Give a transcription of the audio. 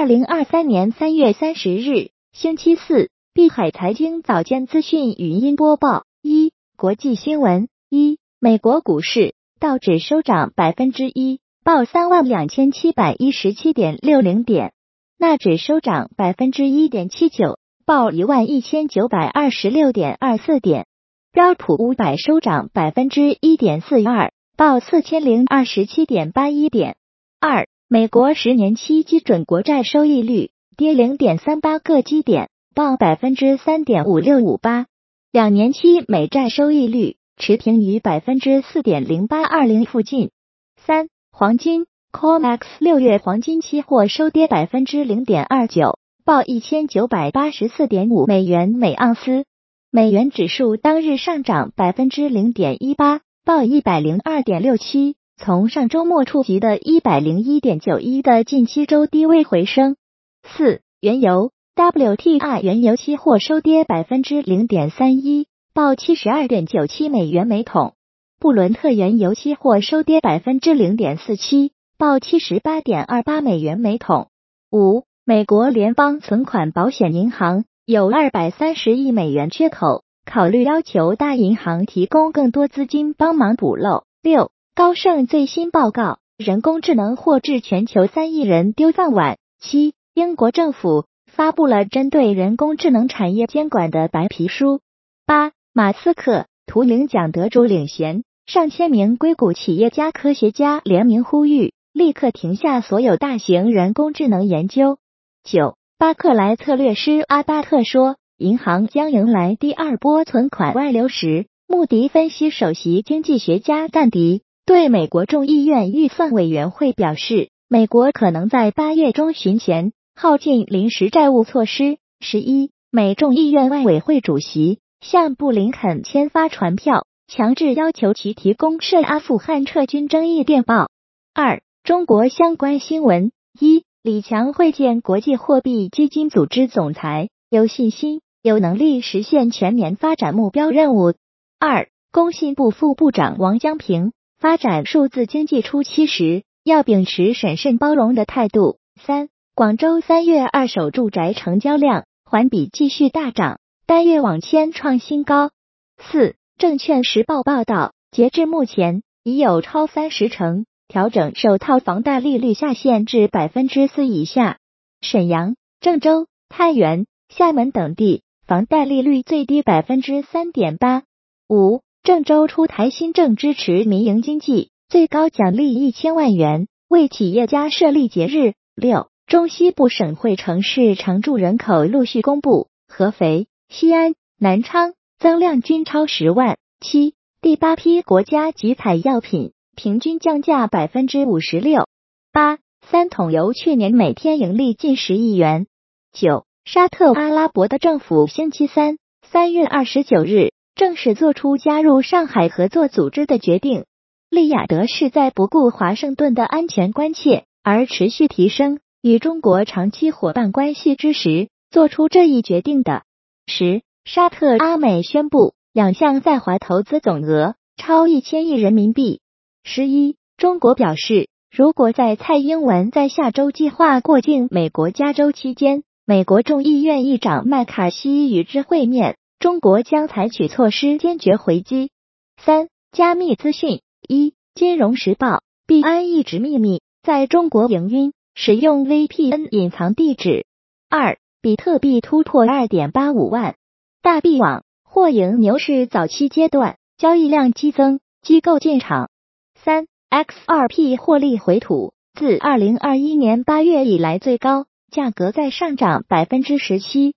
二零二三年三月三十日，星期四，碧海财经早间资讯语音播报：一、国际新闻：一、美国股市道指收涨百分之一，报三万两千七百一十七点六零点；纳指收涨百分之一点七九，报一万一千九百二十六点二四点；标普五百收涨百分之一点四二，报四千零二十七点八一点。二美国十年期基准国债收益率跌零点三八个基点，报百分之三点五六五八。两年期美债收益率持平于百分之四点零八二零附近。三黄金 COMEX 六月黄金期货收跌百分之零点二九，报一千九百八十四点五美元每盎司。美元指数当日上涨百分之零点一八，报一百零二点六七。从上周末触及的一百零一点九一的近期周低位回升。四、原油 WTI 原油期货收跌百分之零点三一，报七十二点九七美元每桶。布伦特原油期货收跌百分之零点四七，报七十八点二八美元每桶。五、美国联邦存款保险银行有二百三十亿美元缺口，考虑要求大银行提供更多资金帮忙补漏。六。高盛最新报告：人工智能或致全球三亿人丢饭碗。七，英国政府发布了针对人工智能产业监管的白皮书。八，马斯克图灵奖得主领衔，上千名硅谷企业家、科学家联名呼吁，立刻停下所有大型人工智能研究。九，巴克莱策略师阿巴特说，银行将迎来第二波存款外流时，穆迪分析首席经济学家赞迪。对美国众议院预算委员会表示，美国可能在八月中旬前耗尽临时债务措施。十一，美众议院外委会主席向布林肯签发传票，强制要求其提供涉阿富汗撤军争议电报。二，中国相关新闻：一，李强会见国际货币基金组织总裁，有信心、有能力实现全年发展目标任务。二，工信部副部长王江平。发展数字经济初期时，要秉持审慎包容的态度。三、广州三月二手住宅成交量环比继续大涨，单月网签创新高。四、证券时报报道，截至目前，已有超三十成调整首套房贷利率下限至百分之四以下。沈阳、郑州、太原、厦门等地房贷利率最低百分之三点八五。郑州出台新政，支持民营经济，最高奖励一千万元，为企业家设立节日。六，中西部省会城市常住人口陆续公布，合肥、西安、南昌增量均超十万。七，第八批国家集采药品平均降价百分之五十六。八，三桶油去年每天盈利近十亿元。九，沙特阿拉伯的政府星期三，三月二十九日。正式做出加入上海合作组织的决定。利雅得是在不顾华盛顿的安全关切而持续提升与中国长期伙伴关系之时，做出这一决定的。十，沙特阿美宣布两项在华投资总额超一千亿人民币。十一，中国表示，如果在蔡英文在下周计划过境美国加州期间，美国众议院议长麦卡锡与之会面。中国将采取措施坚决回击。三、加密资讯：一、金融时报，币安一直秘密。在中国营运，使用 VPN 隐藏地址。二、比特币突破二点八五万，大币网。或迎牛市早期阶段，交易量激增，机构进场。三、XRP 获利回吐，自二零二一年八月以来最高，价格在上涨百分之十七。